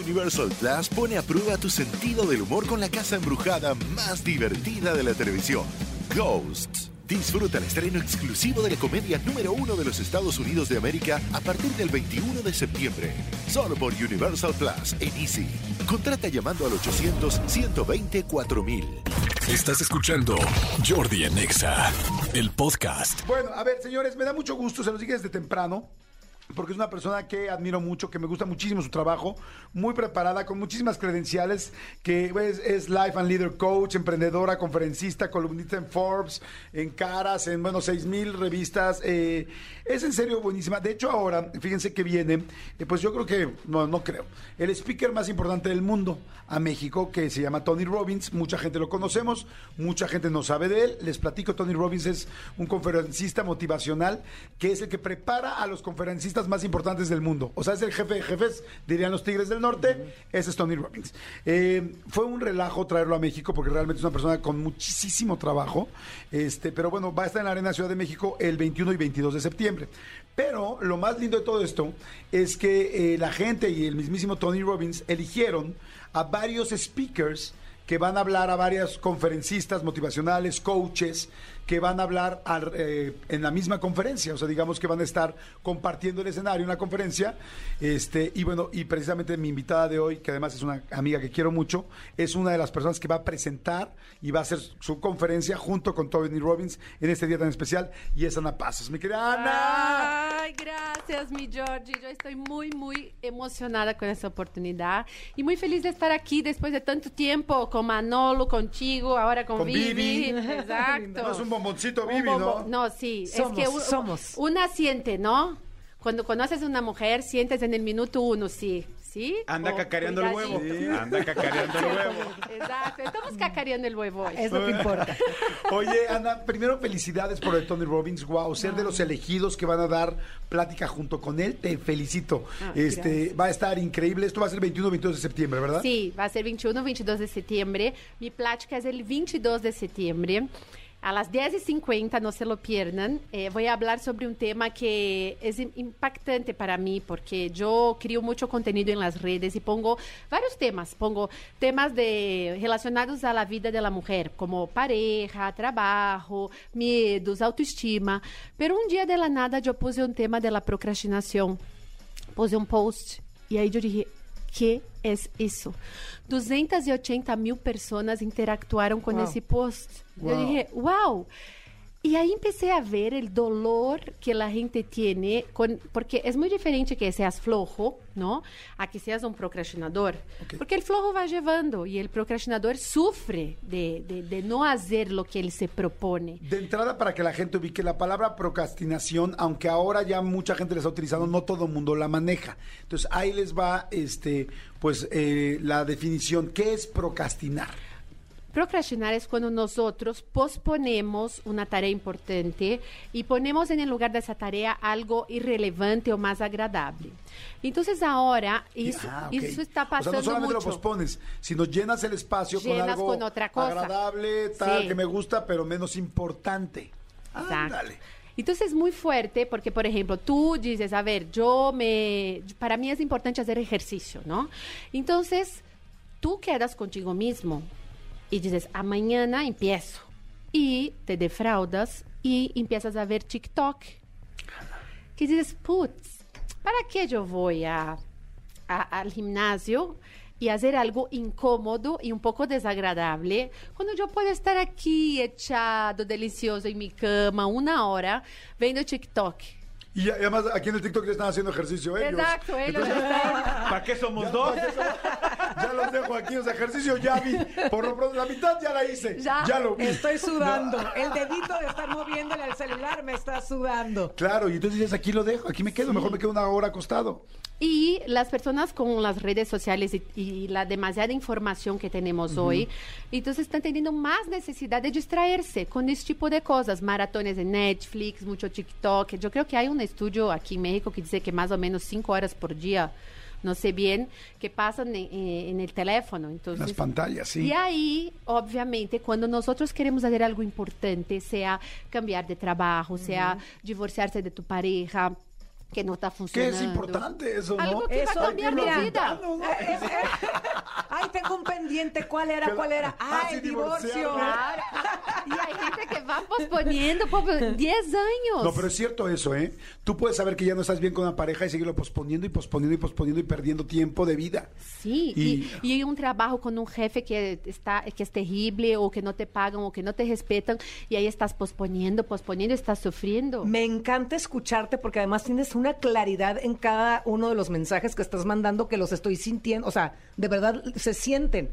Universal Plus pone a prueba tu sentido del humor con la casa embrujada más divertida de la televisión, Ghosts. Disfruta el estreno exclusivo de la comedia número uno de los Estados Unidos de América a partir del 21 de septiembre. Solo por Universal Plus en Easy. Contrata llamando al 800-120-4000. Estás escuchando Jordi Anexa, el podcast. Bueno, a ver, señores, me da mucho gusto, se los dije desde temprano porque es una persona que admiro mucho, que me gusta muchísimo su trabajo, muy preparada, con muchísimas credenciales, que es, es Life and Leader Coach, emprendedora, conferencista, columnista en Forbes, en Caras, en, bueno, seis mil revistas. eh, es en serio buenísima. De hecho, ahora, fíjense que viene, eh, pues yo creo que, no, no creo, el speaker más importante del mundo a México, que se llama Tony Robbins. Mucha gente lo conocemos, mucha gente no sabe de él. Les platico, Tony Robbins es un conferencista motivacional, que es el que prepara a los conferencistas más importantes del mundo. O sea, es el jefe de jefes, dirían los Tigres del Norte. Ese es Tony Robbins. Eh, fue un relajo traerlo a México porque realmente es una persona con muchísimo trabajo. Este, pero bueno, va a estar en la Arena Ciudad de México el 21 y 22 de septiembre. Pero lo más lindo de todo esto es que eh, la gente y el mismísimo Tony Robbins eligieron a varios speakers que van a hablar a varias conferencistas motivacionales, coaches, que van a hablar eh, en la misma conferencia, o sea, digamos que van a estar compartiendo el escenario en la conferencia, este, y bueno, y precisamente mi invitada de hoy, que además es una amiga que quiero mucho, es una de las personas que va a presentar y va a hacer su conferencia junto con Tony Robbins en este día tan especial, y es Ana Pasos. Mi querida Ana. Ay, gracias, mi Georgie. Yo estoy muy, muy emocionada con esta oportunidad y muy feliz de estar aquí después de tanto tiempo con Manolo, contigo, ahora con, Con Vivi. Exacto. No es un bomboncito, Un Vivi, bombo- ¿no? No, sí. Somos, es que un- somos. una siente, ¿no? Cuando conoces a una mujer, sientes en el minuto uno, sí. ¿Sí? Anda cacareando el huevo. Anda cacareando el huevo. Exacto. Estamos cacareando el huevo hoy. Es lo que importa. Oye, Ana, primero felicidades por el Tony Robbins. Wow, ser de los elegidos que van a dar plática junto con él, te felicito. Ah, este Va a estar increíble. Esto va a ser 21 22 de septiembre, ¿verdad? Sí, va a ser 21, 22 de septiembre. Mi plática es el 22 de septiembre. A las 10.50, no se lo pierdan. Eh, hablar sobre un tema que im- impactante para mí porque yo creo mucho contenido en las redes y pongo varios temas. Pongo temas de, relacionados a la vida de la mujer, como pareja, trabajo, miedos, autoestima. Pero un día de la nada yo puse un tema de la procrastinación. Puse um post e aí eu dije, que é isso? 280 mil pessoas interactuaram com Uau. esse post. Uau. Eu dije, uau! E aí empecé a ver el dolor que la gente tiene, con, porque es muy diferente que seas flojo, ¿no? A que seas un procrastinador. Ok. Porque el flojo va llevando y el procrastinador sufre de, de, de no hacer lo que él se propone. De entrada, para que la gente ubique la palabra procrastinación, aunque ahora ya mucha gente la está utilizando, no todo el mundo la maneja. Entonces, ahí les va este, pues, eh, la definición. ¿Qué es procrastinar? Procrastinar es cuando nosotros posponemos una tarea importante y ponemos en el lugar de esa tarea algo irrelevante o más agradable. Entonces ahora eso, Ah, ok. eso está O pasando sea, no solamente mucho. lo pospones, sino llenas el espacio Llenas con algo con otra cosa. agradable, tal, Sí. que me gusta, pero menos importante. Ándale. Entonces es muy fuerte porque, por ejemplo, tú dices, a ver, yo me, para mí es importante hacer ejercicio, ¿no? Entonces, tú quedas contigo mismo y dices, mañana empiezo. Y te defraudas y empiezas a ver TikTok. Que dices, putz, ¿para qué yo voy a, a- al gimnasio y hacer algo incómodo y un poco desagradable cuando yo puedo estar aquí echado, delicioso en mi cama, una hora, viendo TikTok? Y además, aquí en el TikTok ya están haciendo ejercicio ellos. Exacto, ellos están... ¿Para qué somos dos? Ya los dejo aquí, o sea, ejercicio ya vi. Por lo pronto, la mitad ya la hice. Ya, Ya. lo vi. Estoy sudando. El dedito de estar moviéndole al celular me está sudando. Claro, y entonces dices, aquí lo dejo, aquí me quedo, mejor me quedo una hora acostado. Y las personas con las redes sociales y, y la demasiada información que tenemos hoy, entonces están teniendo más necesidad de distraerse con este tipo de cosas, maratones de Netflix, mucho TikTok. Yo creo que hay un estudio aquí en México que dice que más o menos cinco horas por día, no sé bien, que pasan en, en el teléfono. Entonces, Las pantallas, sí. Y ahí, obviamente, cuando nosotros queremos hacer algo importante, sea cambiar de trabajo, sea divorciarse de tu pareja, que no está Que funcionando. es importante eso, ¿no? Algo que va Eso, a cambiar mira, mi vida. No, no. Ay, tengo un pendiente. ¿Cuál era? Que- ¿Cuál era? Ah, Ay, divorcio. Claro. Y hay gente que va posponiendo por 10 años. No, pero es cierto eso, ¿eh? Tú puedes saber que ya no estás bien con una pareja y seguirlo posponiendo y posponiendo y posponiendo y perdiendo tiempo de vida. Sí, Y- y, y un trabajo con un jefe que está que es terrible o que no te pagan o que no te respetan y ahí estás posponiendo, posponiendo, estás sufriendo. Me encanta escucharte porque además tienes una claridad en cada uno de los mensajes que estás mandando que los estoy sintiendo, o sea, de verdad se sienten.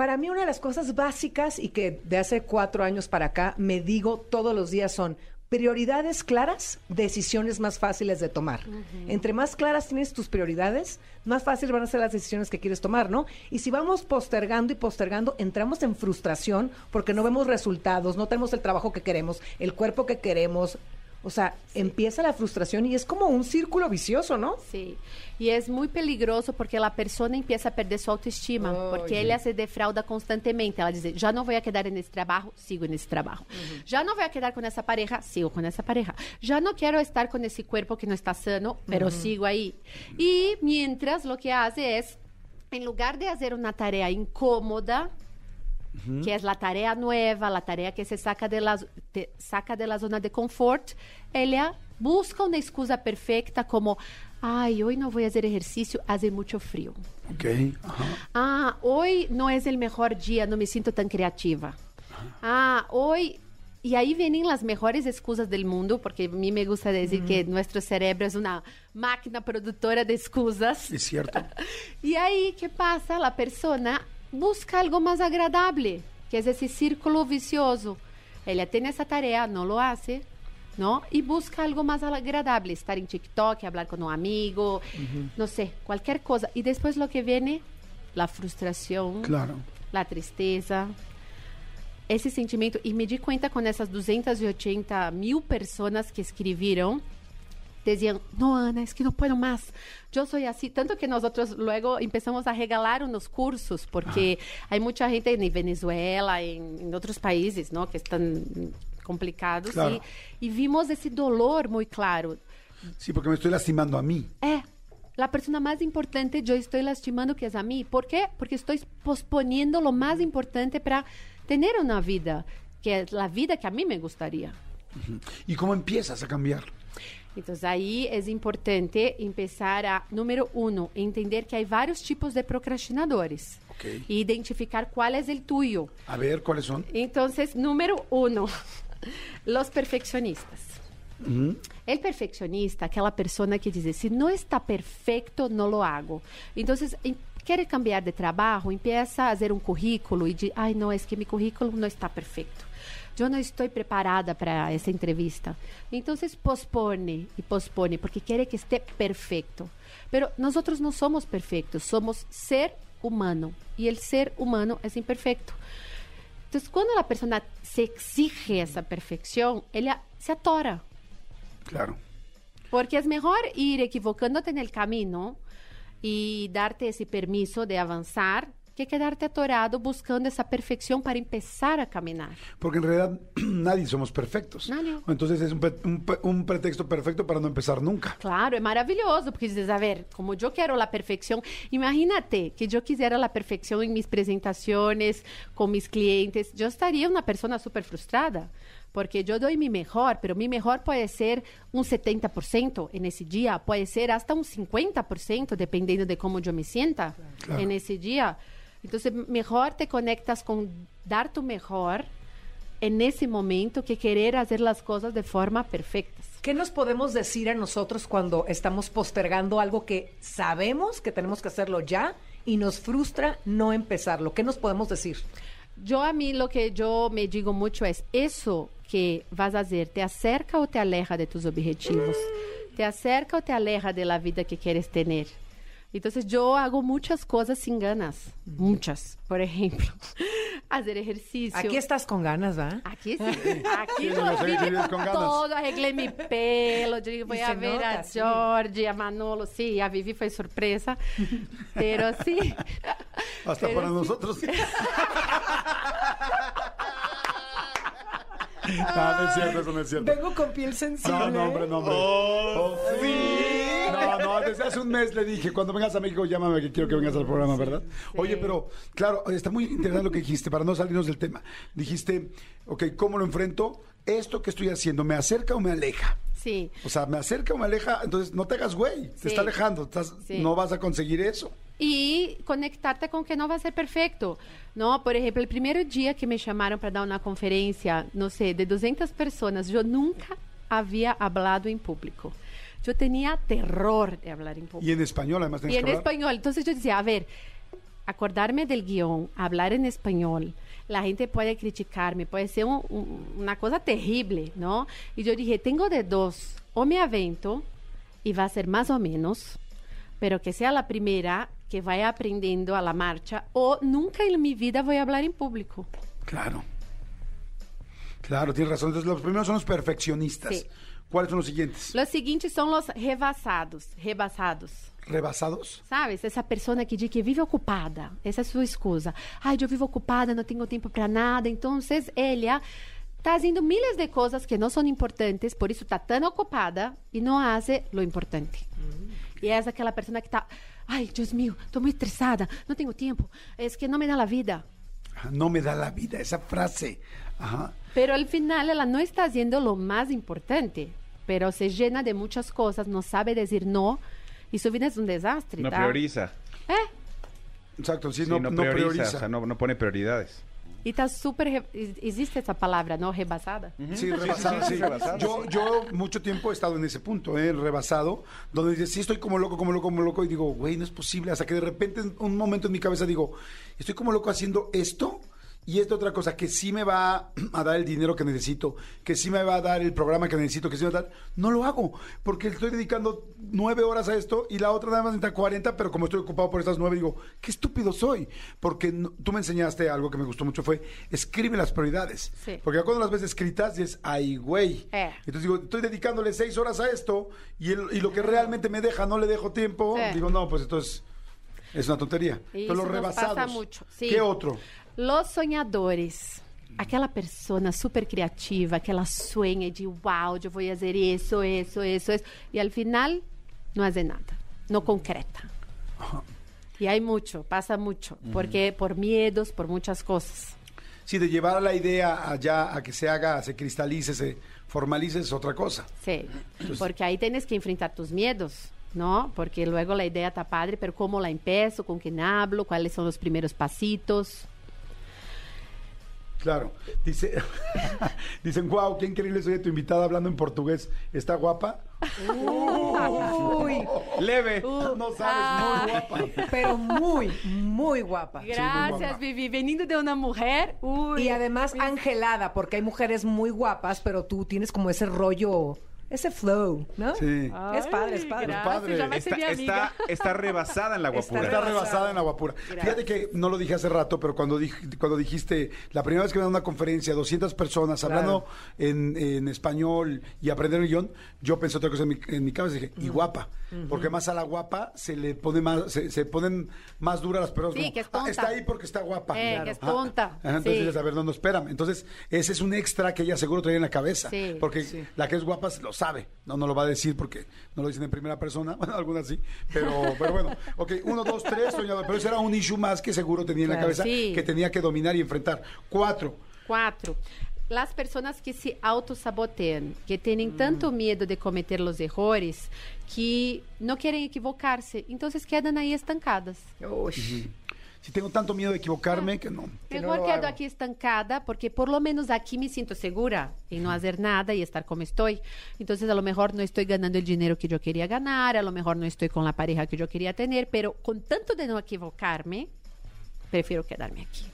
Para mí una de las cosas básicas y que de hace cuatro años para acá me digo todos los días son prioridades claras, decisiones más fáciles de tomar. Entre más claras tienes tus prioridades, más fácil van a ser las decisiones que quieres tomar, ¿no? Y si vamos postergando y postergando, entramos en frustración porque no vemos resultados, no tenemos el trabajo que queremos, el cuerpo que queremos. O sea, empieza la frustración y es como un círculo vicioso, ¿no? Sí, y es muy peligroso porque la persona empieza a perder su autoestima, porque ella se defrauda constantemente. Ela diz, já não vou a quedar nesse trabalho, sigo nesse trabalho. Já não vou a quedar com essa pareja, sigo com essa pareja. Já não quero estar com esse cuerpo que não está sano, pero sigo aí. E mientras lo que hace es, en lugar de hacer una tarea incómoda, que es la tarea nueva, la tarea que se saca de la, te saca de la zona de confort, ella busca una excusa perfecta como, ay, hoy no voy a hacer ejercicio, hace mucho frío. Ok. Ajá. Ah, hoy no es el mejor día, no me siento tan creativa. Ah, hoy... Y ahí vienen las mejores excusas del mundo, porque a mí me gusta decir que nuestro cerebro es una máquina productora de excusas. Es cierto. Y ahí, ¿qué pasa? La persona busca algo más agradable, que es ese círculo vicioso. Ella tiene esa tarea, no lo hace, ¿no? Y busca algo más agradable, estar en TikTok, hablar con un amigo, no sé, cualquier cosa. Y después lo que viene, la frustración, Claro. la tristeza, esse sentimento. E me di conta com essas 280 mil pessoas que escreveram, diziam, no, Ana, es que no puedo más. Yo soy así. Tanto que nosotros luego empezamos a regalar unos cursos, porque hay mucha gente en Venezuela, en, en otros países, ¿no? Que están complicados. Claro. Y, y vimos ese dolor muy claro. Sí, porque me estoy lastimando a mí. É. La persona más importante yo estoy lastimando que es a mí. ¿Por qué? Porque estoy posponiendo lo más importante para tener una vida, que es la vida que a mí me gustaría. ¿Y cómo empiezas a cambiar? Entonces ahí es importante empezar a, número uno, entender que hay varios tipos de procrastinadores. Ok. Y identificar cuál es el tuyo. A ver, ¿cuáles son? Entonces, número uno, los perfeccionistas. El perfeccionista, aquela persona que diz, se não está perfeito, não lo hago. Então, quer cambiar de trabalho, empieza a fazer um currículo e diz, ai, não, é que meu currículo não está perfeito. Eu não estou preparada para essa entrevista. Então, pospone e pospone, porque quer que esté perfeito. Pero nós não somos perfeitos, somos ser humano. E o ser humano é imperfeito. Entonces, cuando la persona se exige esa perfección, ella se atora. Claro. Porque es mejor ir equivocándote en el camino y darte ese permiso de avanzar que quedarte atorado buscando esa perfección para empezar a caminar. Porque en realidad nadie somos perfectos. Nadie. Entonces es un, un un pretexto perfecto para no empezar nunca. Claro, es maravilloso, porque dices, a ver, como yo quiero la perfección, imagínate que yo quisiera la perfección en mis presentaciones, con mis clientes, yo estaría una persona súper frustrada, porque yo doy mi mejor, pero mi mejor puede ser un 70% en ese día, puede ser hasta un 50%, dependiendo de cómo yo me sienta Claro. en ese día. Entonces, mejor te conectas con dar tu mejor en ese momento que querer hacer las cosas de forma perfectas. ¿Qué nos podemos decir a nosotros cuando estamos postergando algo que sabemos que tenemos que hacerlo ya y nos frustra no empezarlo? ¿Qué nos podemos decir? Yo a mí lo que yo me digo mucho es, eso que vas a hacer, ¿te acerca o te aleja de tus objetivos? ¿Te acerca o te aleja de la vida que quieres tener? Entonces yo hago muchas cosas sin ganas, muchas. Por ejemplo, hacer ejercicio. Aquí estás con ganas, ¿va? Aquí sí, aquí Sí, viví vives con ganas. todo, arreglé mi pelo, yo voy a ver nota, a sí. Georgie, a Manolo, sí, a Vivi fue sorpresa, pero sí. Hasta Pero para sí. nosotros. No, no es cierto, eso no es cierto. Vengo con piel sensible. No, no, hombre, no, hombre. Oh, sí. No, no, desde hace un mes le dije, cuando vengas a México, llámame que quiero que vengas al programa, ¿verdad? Oye, pero, claro, está muy interesante lo que dijiste, para no salirnos del tema. Dijiste, ok, ¿cómo lo enfrento? ¿Esto que estoy haciendo me acerca o me aleja? Sí. O sea, me acerca o me aleja, entonces no te hagas güey, te Sí. está alejando, estás- Sí. no vas a conseguir eso. e conectar-te com que não vai ser perfeito. Não, por exemplo, o primeiro dia que me chamaram para dar uma conferência, não sei, de 200 pessoas, eu nunca havia hablado em público. Eu tinha terror de falar em público. Y en español, además, Y en hablar. español. Entonces yo decía, a ver, acordarme del guion, hablar en español, la gente puede criticarme, puede ser un- un- una cosa terrible, ¿no? Y yo dije, tengo de dos, o me avento y va a ser más o menos, pero que sea la primera que vaya aprendiendo a la marcha, o nunca en mi vida voy a hablar en público. Claro. Claro, tienes razón. Entonces, los primeros son los perfeccionistas. Sí. ¿Cuáles son los siguientes? Los siguientes son los rebasados, rebasados. ¿Rebasados? Sabes? Essa pessoa que diz que vive ocupada. Essa é a sua excusa. Ai, eu vivo ocupada, não tenho tempo para nada. Então, ela está fazendo milhares de coisas que não são importantes, por isso está tão ocupada e não faz lo importante. E é aquela pessoa que está, ai, Deus meu, estou muito estressada, não tenho tempo, é que não me dá a vida. No me da la vida, esa frase. Ajá. Pero al final ela não está haciendo lo más importante, pero se llena de muchas cosas, no sabe decir no, y su vida es un desastre. No ¿tá? prioriza. Eh, Exacto, sí, Sí, no, no, no prioriza, prioriza. o sea, no, no pone prioridades. Y está súper... Existe esa palabra, ¿no? Rebasada. Sí, rebasado, sí. Yo, yo mucho tiempo he estado en ese punto, ¿eh? rebasado, donde dices, sí, estoy como loco, como loco, como loco, y digo, güey, no es posible. Hasta que de repente, en un momento en mi cabeza digo, estoy como loco haciendo esto y esta otra cosa que sí me va a dar el dinero que necesito, que sí me va a dar el programa que necesito, que sí me va a dar, no lo hago, porque estoy dedicando nueve horas a esto y la otra nada más necesita 40, pero como estoy ocupado por estas nueve, digo, qué estúpido soy, porque no- tú me enseñaste algo que me gustó mucho, fue escribe las prioridades, Sí. porque ya cuando las ves escritas dices, ay, güey. Eh. Entonces digo, estoy dedicándole seis horas a esto y, el- y lo que realmente me deja no le dejo tiempo. Sí. Digo, no, pues entonces es una tontería. Y Entonces, los rebasados. pasa mucho, sí. ¿Qué otro? Los sonhadores. Aquela persona super criativa que ela sonha de wow, eu vou fazer isso, isso, isso, isso. E al final não hace nada, não concreta. E hay mucho, pasa mucho, porque por miedos, por muchas cosas. Sí, de llevar la idea allá a que se haga, se cristalice, se formalice es otra cosa. Sí, porque ahí tienes que enfrentar tus miedos, ¿no? Porque luego la idea está padre, pero ¿cómo la empiezo? ¿Con quién hablo? ¿Cuáles son los primeros pasitos? Claro. Dice, dicen, wow, qué increíble soy de tu invitada hablando en portugués. ¿Está guapa? Uy, Leve. no sabes, muy guapa. pero muy, muy guapa. Gracias, guapa. Vivi. Veniendo de una mujer, uy. Y además angelada, porque hay mujeres muy guapas, pero tú tienes como ese rollo, ese flow, ¿no? Sí. Es padre, es padre. gracias, padre. ya me hace Está, rebasada en la guapura. Está rebasada en la guapura. Fíjate que no lo dije hace rato, pero cuando, dij- cuando dijiste, la primera vez que me dan una conferencia, 200 personas Claro. hablando en, en español y aprender el guion, yo pensé otra cosa en mi, en mi cabeza y dije, y guapa. Porque más a la guapa se le pone más, se, se ponen más duras las personas. Sí, como, que es "Ah, tonta". está ahí porque está guapa. Eh, que es Ajá. tonta. Entonces Sí. dices, a ver, no, no, espérame. Entonces, ese es un extra que ella seguro traía en la cabeza. Sí. Porque Sí. la que es guapa lo sabe. No, no lo va a decir porque no lo dicen en primera persona. Bueno, algunas sí. Pero, pero bueno. Ok, uno, dos, tres, soñador. Pero ese era un issue más que seguro tenía en la cabeza Sí. que tenía que dominar y enfrentar. Cuatro. Cuatro. Las personas que se autosabotean, que tienen tanto miedo de cometer los errores que no quieren equivocarse, entonces quedan ahí estancadas. Uy. Si tengo tanto miedo de equivocarme que no. Que no Mejor quedo hago. aquí estancada porque por lo menos aquí me siento segura en no hacer nada y estar como estoy. Entonces a lo mejor no estoy ganando el dinero que yo quería ganar, a lo mejor no estoy con la pareja que yo quería tener, pero con tanto de no equivocarme, prefiero quedarme aquí.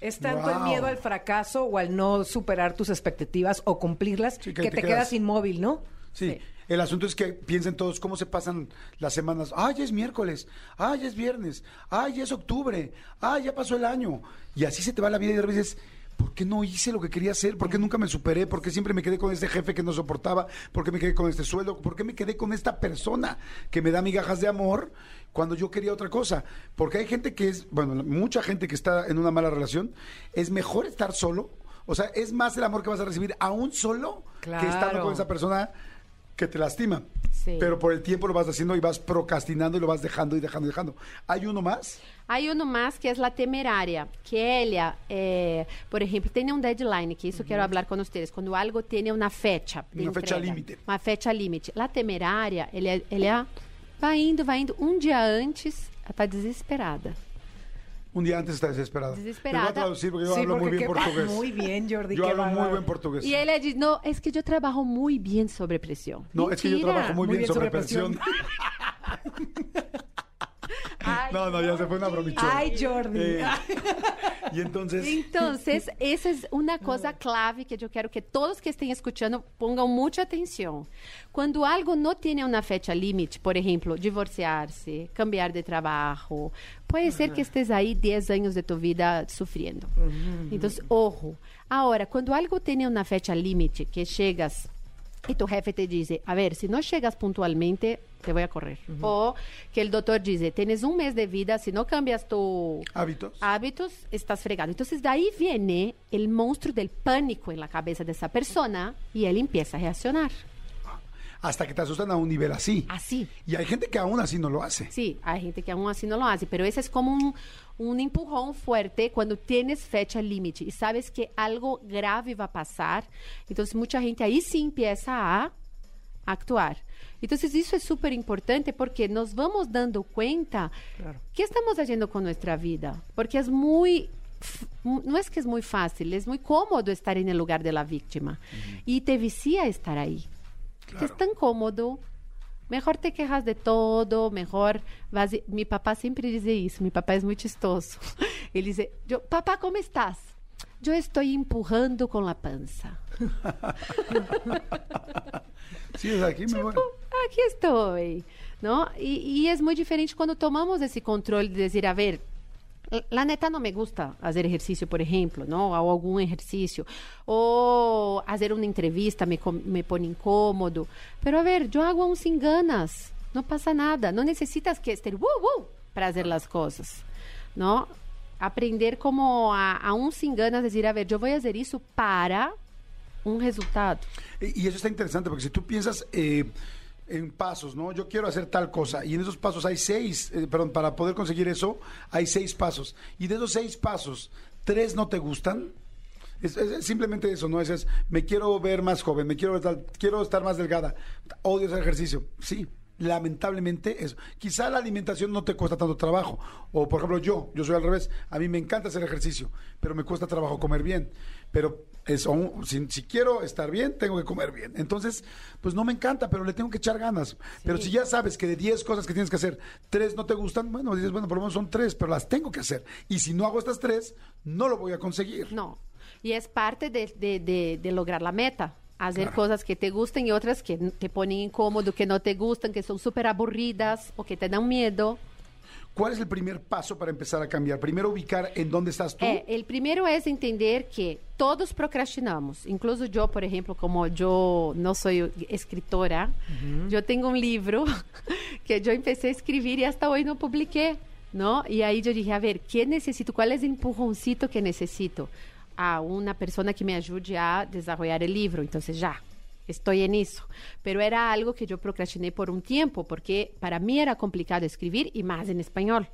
Es tanto el miedo al fracaso o al no superar tus expectativas o cumplirlas Sí, que, que te, te quedas quedas- inmóvil, ¿no? Sí. El asunto es que piensen todos cómo se pasan las semanas. Ah, ya es miércoles. Ah, ya es viernes. Ah, ya es octubre. Ah, ya pasó el año. Y así se te va la vida y de dices, ¿por qué no hice lo que quería hacer? ¿Por qué nunca me superé? ¿Por qué siempre me quedé con este jefe que no soportaba? ¿Por qué me quedé con este sueldo? ¿Por qué me quedé con esta persona que me da migajas de amor cuando yo quería otra cosa? Porque hay gente que es, bueno, mucha gente que está en una mala relación, es mejor estar solo O sea, es más el amor que vas a recibir aún solo que estando con esa persona que te lastima. Sí. Pero por el tiempo lo vas haciendo y vas procrastinando y lo vas dejando y dejando y dejando. ¿Hay uno más? Hay uno más que es la temeraria, que ella, eh, por ejemplo, tiene un deadline, que eso quiero hablar con ustedes, cuando algo tiene una fecha de Una fecha entrega, límite. Uma fecha limite. La é- ele é, vai indo, vai indo. Um dia antes, está desesperada. Un día antes está desesperada. Desesperada. Te voy a traducir porque yo Sí, hablo muy porque bien qué- portugués. Muy bien, Jordi. Yo qué hablo muy bárbaro. buen portugués. Y ella dice, no, es que yo trabajo muy bien sobre presión. No, es que yo Mentira. trabajo muy, bien, sobre presión. Ay, no, no, ya se fue una bromichona. Ay, Jordi. Eh, y entonces, Entonces, esa es una cosa clave que yo quiero que todos que estén escuchando pongan mucha atención. Cuando algo no tiene una fecha límite, por ejemplo, divorciarse, cambiar de trabajo, puede ser que estés ahí 10 años de tu vida sufriendo. Entonces, ojo. Ahora, cuando algo tiene una fecha límite, que llegas y tu jefe te dice, a ver, si no llegas puntualmente, te voy a correr. O que el doctor dice, tienes un mes de vida, si no cambias tu hábitos. hábitos, estás fregado. Entonces, de ahí viene el monstruo del pánico en la cabeza de esa persona y él empieza a reaccionar. Hasta que te asustan a un nivel así. Así. Y hay gente que aún así no lo hace. Sí, hay gente que aún así no lo hace, pero ese es como un, un empujón fuerte cuando tienes fecha límite y sabes que algo grave va a pasar. Entonces, mucha gente ahí sí empieza a actuar. Entonces, eso es súper importante porque nos vamos dando cuenta qué estamos haciendo con nuestra vida. Porque es muy no es que es muy fácil, es muy cómodo estar en el lugar de la víctima. Y te vicia estar ahí. Que es tan cómodo. Mejor te quejas de todo, mejor vas... Mi papá siempre dice eso, mi papá es muy chistoso. Él dice, yo, papá, ¿cómo estás? Yo estoy empujando con la panza. Sí, sea, aquí me voy. Aquí estoy, ¿no? Y, y es muy diferente cuando tomamos ese control de decir, a ver, la neta no me gusta hacer ejercicio, por ejemplo, ¿no? O algún ejercicio. O hacer una entrevista me, me pone incómodo. Pero a ver, yo hago aún sin ganas. No pasa nada. No necesitas que esté uh, para hacer las cosas, ¿no? Aprender como a, aún sin ganas, decir, a ver, yo voy a hacer eso para un resultado. Y y eso está interesante porque si tú piensas eh, en pasos, ¿no? Yo quiero hacer tal cosa y en esos pasos hay seis, eh, perdón, para poder conseguir eso hay seis pasos. Y de esos seis pasos, tres no te gustan. Es, simplemente eso, ¿no? Es, es, me quiero ver más joven, me quiero ver tal- quiero estar más delgada, odio hacer ejercicio. Sí, lamentablemente eso. Quizá la alimentación no te cuesta tanto trabajo. O por ejemplo yo, yo soy al revés. A mí me encanta hacer ejercicio, pero me cuesta trabajo comer bien. Pero eso, si, si quiero estar bien, tengo que comer bien. Entonces, pues no me encanta, pero le tengo que echar ganas. Pero si ya sabes que de 10 cosas que tienes que hacer, tres no te gustan, bueno, dices, bueno, por lo menos son tres, pero las tengo que hacer. Y si no hago estas tres, no lo voy a conseguir. No. Y es parte de, de- de- de lograr la meta. Hacer cosas que te gusten y otras que te ponen incómodo, que no te gustan, que son súper aburridas o que te dan miedo. ¿Cuál es el primer paso para empezar a cambiar? Primero ubicar en dónde estás tú. É, el primero es entender que todos procrastinamos. Incluso yo, por ejemplo, como yo no soy escritora, yo tengo un libro que yo empecé a escribir y hasta hoy no publiqué, ¿no? Y ahí yo dije, a ver, ¿qué necesito? ¿Cuál es el empujoncito que necesito? A una persona que me ayude a desarrollar el libro. Entonces ya, estoy en eso. Pero era algo que yo procrastiné por un tiempo, porque para mí era complicado escribir y más en español.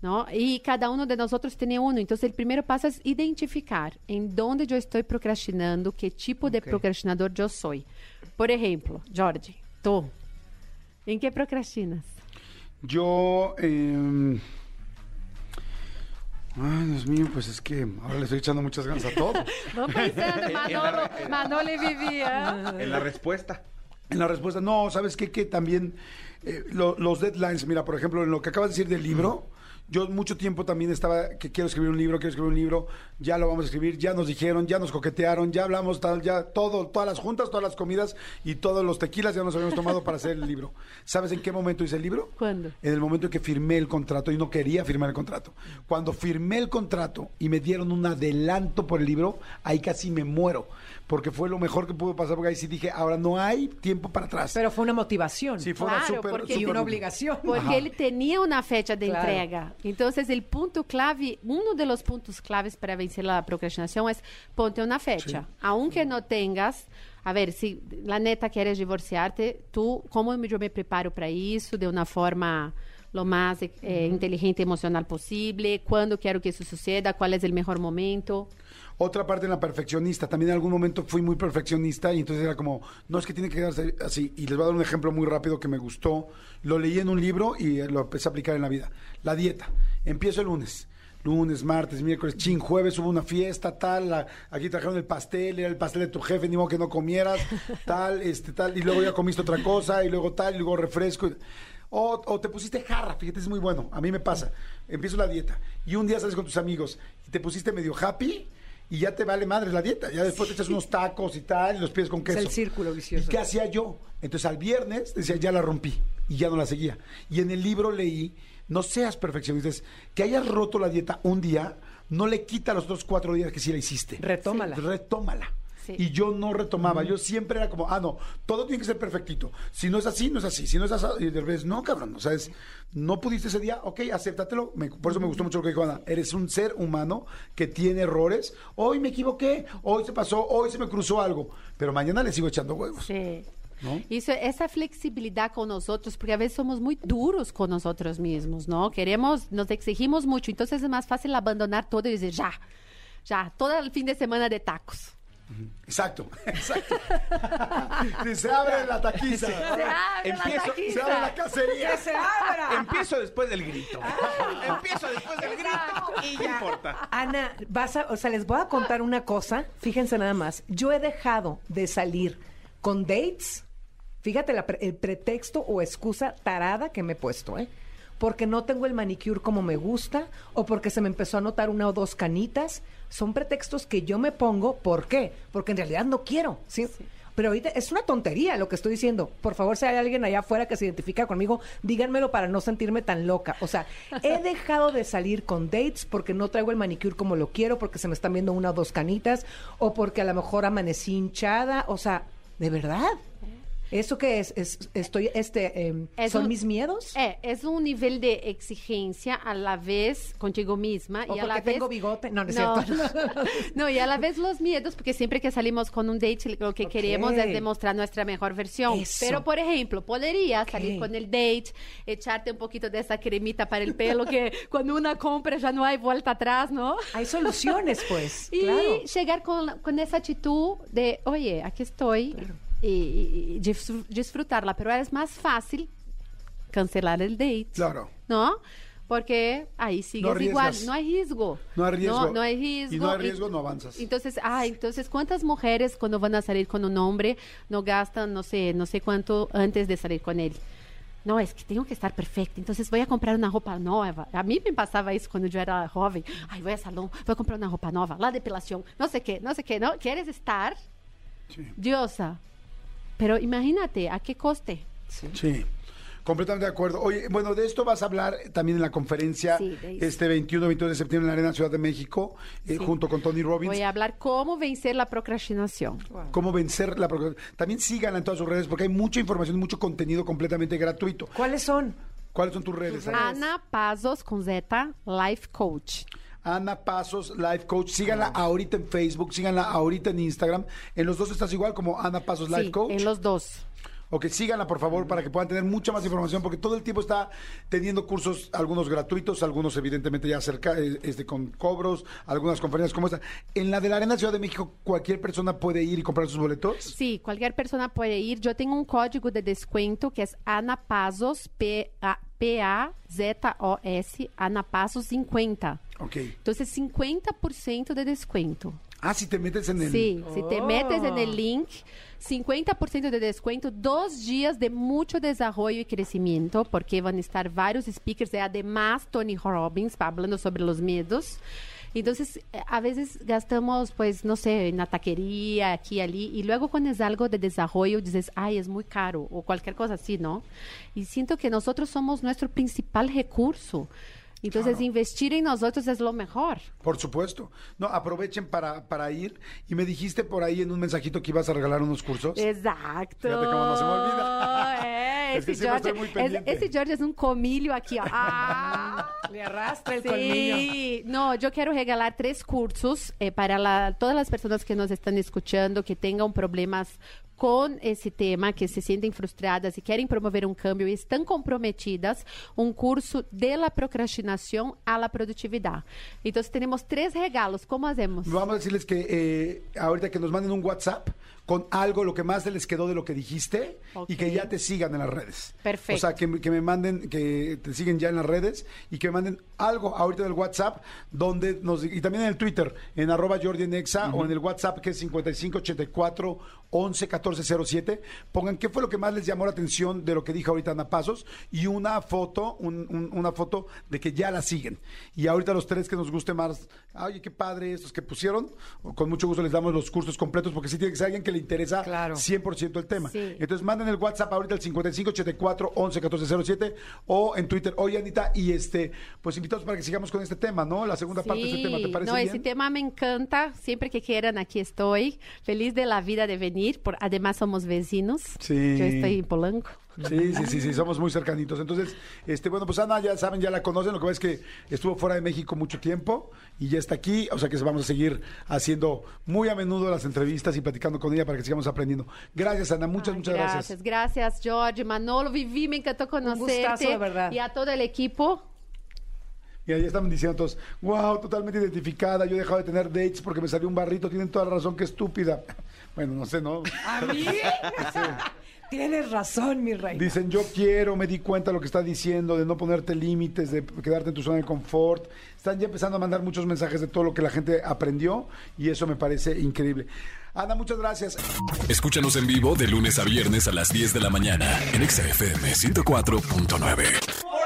¿no? Y cada uno de nosotros tiene uno. Entonces, el primer paso es identificar en dónde yo estoy procrastinando, qué tipo de procrastinador yo soy. Por ejemplo, Jorge, tú, ¿en qué procrastinas? Yo. eh, Ay, Dios mío, pues es que ahora le estoy echando muchas ganas a todo. No pensando, Manolo, Manolo y vivía. En la respuesta. En la respuesta, no, ¿sabes qué? Que también eh, lo- los deadlines, mira, por ejemplo, en lo que acabas de decir del libro, yo mucho tiempo también estaba que quiero escribir un libro, quiero escribir un libro, ya lo vamos a escribir, ya nos dijeron, ya nos coquetearon, ya hablamos, tal, ya todo, todas las juntas, todas las comidas y todos los tequilas ya nos habíamos tomado para hacer el libro. ¿Sabes en qué momento hice el libro? ¿Cuándo? En el momento en que firmé el contrato y no quería firmar el contrato. Cuando firmé el contrato y me dieron un adelanto por el libro, ahí casi me muero, porque fue lo mejor que pudo pasar, porque ahí sí dije, ahora no hay tiempo para atrás. Pero fue una motivación Sí, fue una Claro, súper- porque- y súper- una obligación. Porque Ajá. él tenía una fecha de Claro. entrega. Entonces, el punto clave, uno de los puntos claves para vencer la procrastinación es ponte una fecha. Aunque no tengas, a ver, si la neta quieres divorciarte, tú, ¿cómo yo me preparo para eso de una forma lo más eh, inteligente y emocional posible? ¿Cuándo quiero que eso suceda? ¿Cuál es el mejor momento? Otra parte en la perfeccionista. También en algún momento fui muy perfeccionista y entonces era como, no es que tiene que quedarse así. Y les voy a dar un ejemplo muy rápido que me gustó. Lo leí en un libro y lo empecé a aplicar en la vida. La dieta. Empiezo el lunes. Lunes, martes, miércoles, chin, jueves hubo una fiesta, tal, la- aquí trajeron el pastel, era el pastel de tu jefe, ni modo que no comieras, tal, este, tal, y luego ya comiste otra cosa, y luego tal, y luego refresco. O, o te pusiste jarra, fíjate, es muy bueno, a mí me pasa. Empiezo la dieta, y un día sales con tus amigos, y te pusiste medio happy, y ya te vale madre la dieta, ya después te echas unos tacos y tal, y los pides con Es queso. el círculo vicioso. ¿Y qué hacía yo? Entonces al viernes decía, ya la rompí y ya no la seguía. Y en el libro leí, no seas perfeccionista, es que hayas roto la dieta un día, no le quita los otros cuatro días que sí la hiciste. Retómala. Retómala. Sí. Y yo no retomaba, yo siempre era como, ah, no, todo tiene que ser perfectito. Si no es así, no es así. Si no es así, y de vez, no, cabrón, o sea, es, no pudiste ese día, ok, acéptatelo. Me- por eso me gustó mucho lo que dijo Ana. Eres un ser humano que tiene errores. Hoy me equivoqué, hoy se pasó, hoy se me cruzó algo, pero mañana le sigo echando huevos. Sí. ¿no? Isso, essa flexibilidade com nós outros, porque às vezes somos muito duros com nós outros mesmos, não? Queremos, nos exigimos muito, então é mais fácil abandonar todo e dizer já, já, todo el fim de semana de tacos. Exacto, exacto. Se abre la taquiza. Se abre la Empiezo- taquiza. Se abre la cacería. ¡Que se abra! Empiezo después del grito. Empiezo después del grito y ya importa. Ana, vas a, o sea, les voy a contar una cosa. Fíjense nada más. Yo he dejado de salir con dates. Fíjate la pre- el pretexto o excusa tarada que me he puesto, ¿eh? Porque no tengo el manicure como me gusta o porque se me empezó a notar una o dos canitas. Son pretextos que yo me pongo. ¿Por qué? Porque en realidad no quiero. ¿sí? Pero ahorita es una tontería lo que estoy diciendo. Por favor, si hay alguien allá afuera que se identifica conmigo, díganmelo para no sentirme tan loca. O sea, he dejado de salir con dates porque no traigo el manicure como lo quiero, porque se me están viendo una o dos canitas, o porque a lo mejor amanecí hinchada. O sea, ¿de verdad? ¿Eso qué es? es estoy, este, em, Es ¿Son un- mis miedos? É, é um nível de exigência a la vez contigo mesma O e a la vez tengo bigote. No, no es no, cierto. no, y a la vez los miedos, porque siempre que salimos con un date, lo que Ok. queremos es demostrar nuestra mejor versión. Eso. Pero, por ejemplo, podrías Ok. salir con el date, echarte un poquito de esa cremita para el pelo, que cuando una compra ya no hay vuelta atrás, ¿no? Hay soluciones, pues. Y claro. llegar con, con esa actitud de, oye, aquí estoy, y, y- y disfr- disfrutarla. Pero es más fácil cancelar el date. Claro. ¿No? Porque ahí sigues arriesgas. igual, no hay riesgo. No hay riesgo. No, no hay riesgo. Y no hay riesgo, no avanzas. Entonces, ah, entonces, ¿cuántas mujeres cuando van a salir con un hombre no gastan, no sé, no sé cuánto antes de salir con él? No, es que tengo que estar perfecta, entonces voy a comprar una ropa nueva. A mí me pasaba eso cuando yo era joven. Ay, voy a salón, voy a comprar una ropa nueva, la depilación, no sé qué, no sé qué, ¿no? ¿Quieres estar? Sí. Diosa. Pero imagínate, ¿a qué coste? Sí. Completamente de acuerdo. Oye, bueno, de esto vas a hablar también en la conferencia Sí, este 21 22 de septiembre en la Arena Ciudad de México, eh, Sí. junto con Tony Robbins. Voy a hablar cómo vencer la procrastinación. Cómo vencer la procrastinación. También síganla en todas sus redes porque hay mucha información, mucho contenido completamente gratuito. ¿Cuáles son? ¿Cuáles son tus redes? Ana? Ana Pazos con Z, Life Coach. Ana Pasos Life Coach. Síganla ahorita en Facebook, síganla ahorita en Instagram. En los dos estás igual como Ana Pasos Life Sí, Coach. en los dos. Ok, síganla por favor para que puedan tener mucha más información porque todo el tiempo está teniendo cursos, algunos gratuitos, algunos evidentemente ya cerca, eh, este, con cobros, algunas conferencias como esta. En la de la Arena Ciudad de México, cualquier persona puede ir y comprar sus boletos. Sí, cualquier persona puede ir. Yo tengo un código de descuento que es Ana Pazos, P-A-Z-O-S, Ana Pazos 50. Ok. Entonces, 50% de descuento. Ah, si te metes en el... Sí, si te metes en Oh. el link, 50% de descuento, dos días de mucho desarrollo y crecimiento, porque van a estar varios speakers, y además Tony Robbins hablando sobre los miedos. Entonces, eh, a veces gastamos, pues, no sé, en la taquería, aquí y allí, y luego cuando es algo de desarrollo, dices, ay, es muy caro, o cualquier cosa así, ¿no? Y siento que nosotros somos nuestro principal recurso. Entonces, Claro. investir en nosotros es lo mejor. Por supuesto. No, aprovechen para, para ir. Y me dijiste por ahí en un mensajito que ibas a regalar unos cursos. Exacto. Fíjate cómo no se me olvida. É, Es que esse, siempre George, muy esse, esse George é um comilho aqui, ó. Ah! Le arrastra el colmillo. Sí, no, yo quiero regalar tres cursos eh, para la- todas las personas que nos están escuchando que tengan problemas con esse tema, que se sentem frustradas e querem promover um cambio e estão comprometidas, um curso de la procrastinação à la produtividade. Então, temos três regalos. Como hacemos? Vamos a decirles que eh, ahorita que nos manden un WhatsApp con algo, lo que más se les quedó de lo que dijiste y que ya te sigan en las redes. Perfecto. O sea, que, me- que me manden, que te siguen ya en las redes y que me manden algo ahorita del WhatsApp donde nos, y también en el Twitter, en arroba Jordi en Exa, o en el WhatsApp que es 5584 11 1407. Pongan qué fue lo que más les llamó la atención de lo que dijo ahorita Ana Pasos y una foto, un- un- una foto de que ya la siguen. Y ahorita los tres que nos guste más, oye, qué padre estos que pusieron, con mucho gusto les damos los cursos completos porque sí tiene que ser alguien que le interesa Claro. 100% el tema. Sí. Entonces manden el WhatsApp ahorita al 5584 11 1407 o en Twitter, oye Anita, y este, pues invitados para que sigamos con este tema, ¿no? La segunda parte de este tema, ¿te Sí, parece no, bien? ese tema me encanta. Siempre que quieran, aquí estoy. Feliz de la vida de venir. Por, además, somos vecinos. Sí. Yo estoy en Polanco. Sí, sí, sí, sí, somos muy cercanitos. Entonces, este, bueno, pues Ana, ya saben, ya la conocen. Lo que pasa es que estuvo fuera de México mucho tiempo y ya está aquí. O sea que vamos a seguir haciendo muy a menudo las entrevistas y platicando con ella para que sigamos aprendiendo. Gracias, Ana, muchas, Ay, muchas gracias. Gracias, George, Manolo, Vivi, me encantó conocerte. gustazo, de verdad. Y a todo el equipo. Mira, ya estaban diciendo todos, wow, totalmente identificada. Yo he dejado de tener dates porque me salió un barrito. Tienen toda la razón, que estúpida. Bueno, no sé, ¿no? ¿A mí? Tienes razón, mi rey. Dicen, yo quiero, me di cuenta de lo que está diciendo, de no ponerte límites, de quedarte en tu zona de confort. Están ya empezando a mandar muchos mensajes de todo lo que la gente aprendió y eso me parece increíble. Ana, muchas gracias. Escúchanos en vivo de lunes a viernes a las 10 de la mañana en Exa FM 104.9.